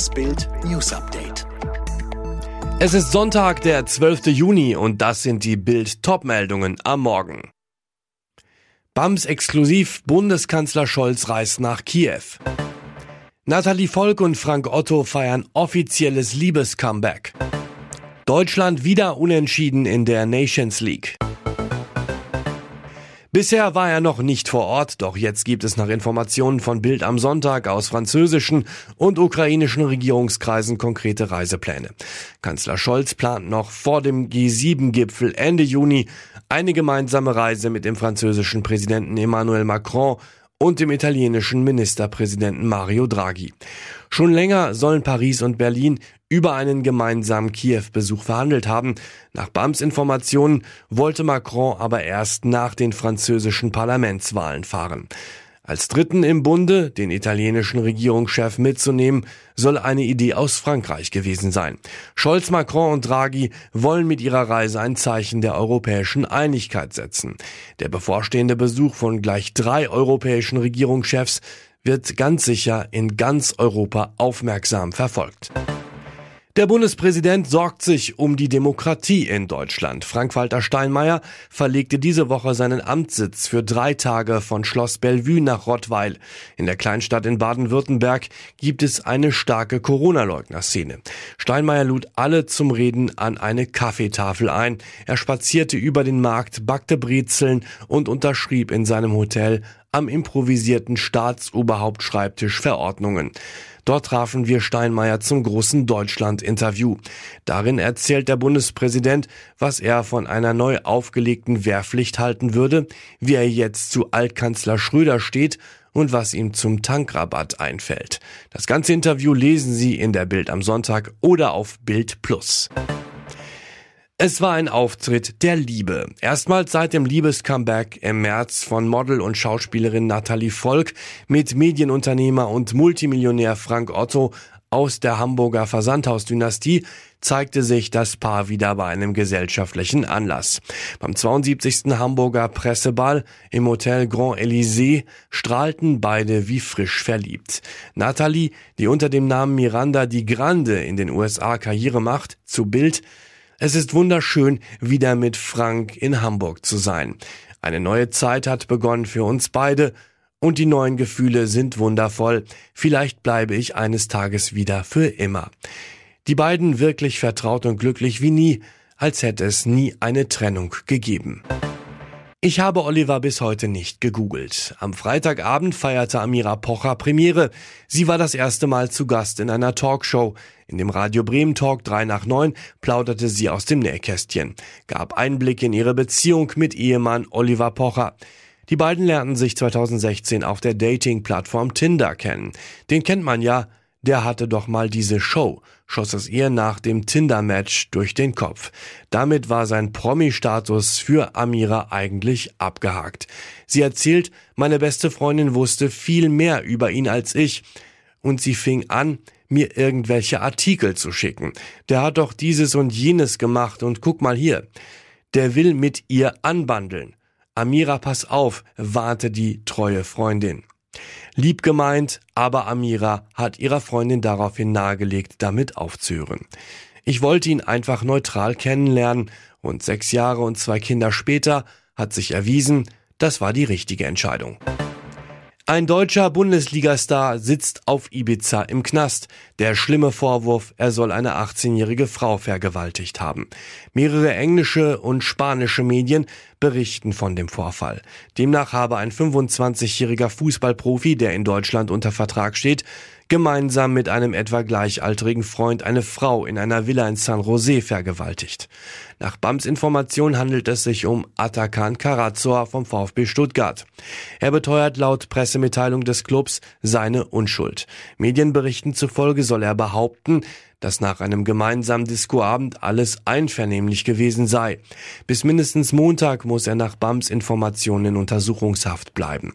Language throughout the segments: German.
Das Bild News Update. Es ist Sonntag, der 12. Juni und das sind die Bild Topmeldungen am Morgen. BAMS exklusiv Bundeskanzler Scholz reist nach Kiew. Nathalie Volk und Frank Otto feiern offizielles Liebescomeback. Deutschland wieder unentschieden in der Nations League. Bisher war er noch nicht vor Ort, doch jetzt gibt es nach Informationen von Bild am Sonntag aus französischen und ukrainischen Regierungskreisen konkrete Reisepläne. Kanzler Scholz plant noch vor dem G7-Gipfel Ende Juni eine gemeinsame Reise mit dem französischen Präsidenten Emmanuel Macron und dem italienischen Ministerpräsidenten Mario Draghi. Schon länger sollen Paris und Berlin über einen gemeinsamen Kiew-Besuch verhandelt haben. Nach BAMs Informationen wollte Macron aber erst nach den französischen Parlamentswahlen fahren. Als Dritten im Bunde, den italienischen Regierungschef mitzunehmen, soll eine Idee aus Frankreich gewesen sein. Scholz, Macron und Draghi wollen mit ihrer Reise ein Zeichen der europäischen Einigkeit setzen. Der bevorstehende Besuch von gleich drei europäischen Regierungschefs wird ganz sicher in ganz Europa aufmerksam verfolgt. Der Bundespräsident sorgt sich um die Demokratie in Deutschland. Frank-Walter Steinmeier verlegte diese Woche seinen Amtssitz für drei Tage von Schloss Bellevue nach Rottweil. In der Kleinstadt in Baden-Württemberg gibt es eine starke Corona-Leugner-Szene. Steinmeier lud alle zum Reden an eine Kaffeetafel ein. Er spazierte über den Markt, backte Brezeln und unterschrieb in seinem Hotel am improvisierten Staatsoberhauptschreibtisch Verordnungen. Dort trafen wir Steinmeier zum großen Deutschland-Interview. Darin erzählt der Bundespräsident, was er von einer neu aufgelegten Wehrpflicht halten würde, wie er jetzt zu Altkanzler Schröder steht und was ihm zum Tankrabatt einfällt. Das ganze Interview lesen Sie in der Bild am Sonntag oder auf Bild Plus. Es war ein Auftritt der Liebe. Erstmals seit dem Liebescomeback im März von Model und Schauspielerin Nathalie Volk mit Medienunternehmer und Multimillionär Frank Otto aus der Hamburger Versandhausdynastie zeigte sich das Paar wieder bei einem gesellschaftlichen Anlass. Beim 72. Hamburger Presseball im Hotel Grand Elysée strahlten beide wie frisch verliebt. Nathalie, die unter dem Namen Miranda die Grande in den USA Karriere macht, zu Bild es ist wunderschön, wieder mit Frank in Hamburg zu sein. Eine neue Zeit hat begonnen für uns beide und die neuen Gefühle sind wundervoll. Vielleicht bleibe ich eines Tages wieder für immer. Die beiden wirklich vertraut und glücklich wie nie, als hätte es nie eine Trennung gegeben. Ich habe Oliver bis heute nicht gegoogelt. Am Freitagabend feierte Amira Pocher Premiere. Sie war das erste Mal zu Gast in einer Talkshow. In dem Radio Bremen Talk 3 nach 9 plauderte sie aus dem Nähkästchen, gab Einblick in ihre Beziehung mit Ehemann Oliver Pocher. Die beiden lernten sich 2016 auf der Dating-Plattform Tinder kennen. Den kennt man ja, der hatte doch mal diese Show, schoss es ihr nach dem Tinder-Match durch den Kopf. Damit war sein Promi-Status für Amira eigentlich abgehakt. Sie erzählt, meine beste Freundin wusste viel mehr über ihn als ich. Und sie fing an, mir irgendwelche Artikel zu schicken. Der hat doch dieses und jenes gemacht und guck mal hier. Der will mit ihr anbandeln. Amira, pass auf, warnte die treue Freundin. Lieb gemeint, aber Amira hat ihrer Freundin daraufhin nahegelegt, damit aufzuhören. Ich wollte ihn einfach neutral kennenlernen und sechs Jahre und zwei Kinder später hat sich erwiesen, das war die richtige Entscheidung. Ein deutscher Bundesligastar sitzt auf Ibiza im Knast. Der schlimme Vorwurf, er soll eine 18-jährige Frau vergewaltigt haben. Mehrere englische und spanische Medien berichten von dem Vorfall. Demnach habe ein 25-jähriger Fußballprofi, der in Deutschland unter Vertrag steht, gemeinsam mit einem etwa gleichaltrigen Freund eine Frau in einer Villa in San Jose vergewaltigt. Nach BAMs Information handelt es sich um Atakan Karazor vom VfB Stuttgart. Er beteuert laut Pressemitteilung des Clubs seine Unschuld. Medienberichten zufolge soll er behaupten, dass nach einem gemeinsamen Diskoabend alles einvernehmlich gewesen sei. Bis mindestens Montag muss er nach BAMs Informationen in Untersuchungshaft bleiben.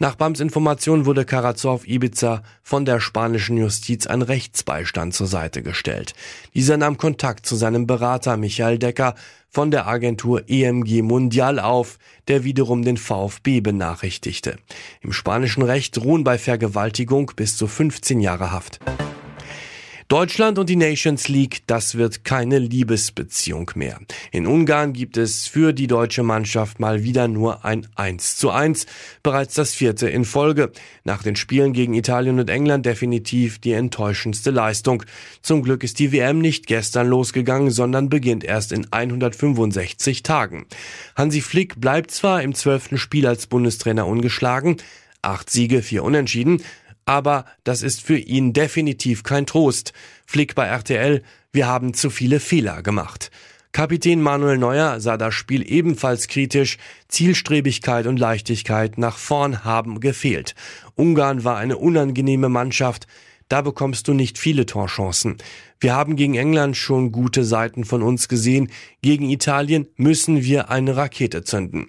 Nach BAMs Information wurde Karazov Ibiza von der spanischen Justiz ein Rechtsbeistand zur Seite gestellt. Dieser nahm Kontakt zu seinem Berater Michael Decker von der Agentur EMG Mundial auf, der wiederum den VfB benachrichtigte. Im spanischen Recht ruhen bei Vergewaltigung bis zu 15 Jahre Haft. Deutschland und die Nations League, das wird keine Liebesbeziehung mehr. In Ungarn gibt es für die deutsche Mannschaft mal wieder nur ein 1 zu 1, bereits das vierte in Folge. Nach den Spielen gegen Italien und England definitiv die enttäuschendste Leistung. Zum Glück ist die WM nicht gestern losgegangen, sondern beginnt erst in 165 Tagen. Hansi Flick bleibt zwar im zwölften Spiel als Bundestrainer ungeschlagen, acht Siege, vier Unentschieden, aber das ist für ihn definitiv kein Trost. Flick bei RTL, wir haben zu viele Fehler gemacht. Kapitän Manuel Neuer sah das Spiel ebenfalls kritisch. Zielstrebigkeit und Leichtigkeit nach vorn haben gefehlt. Ungarn war eine unangenehme Mannschaft. Da bekommst du nicht viele Torchancen. Wir haben gegen England schon gute Seiten von uns gesehen. Gegen Italien müssen wir eine Rakete zünden.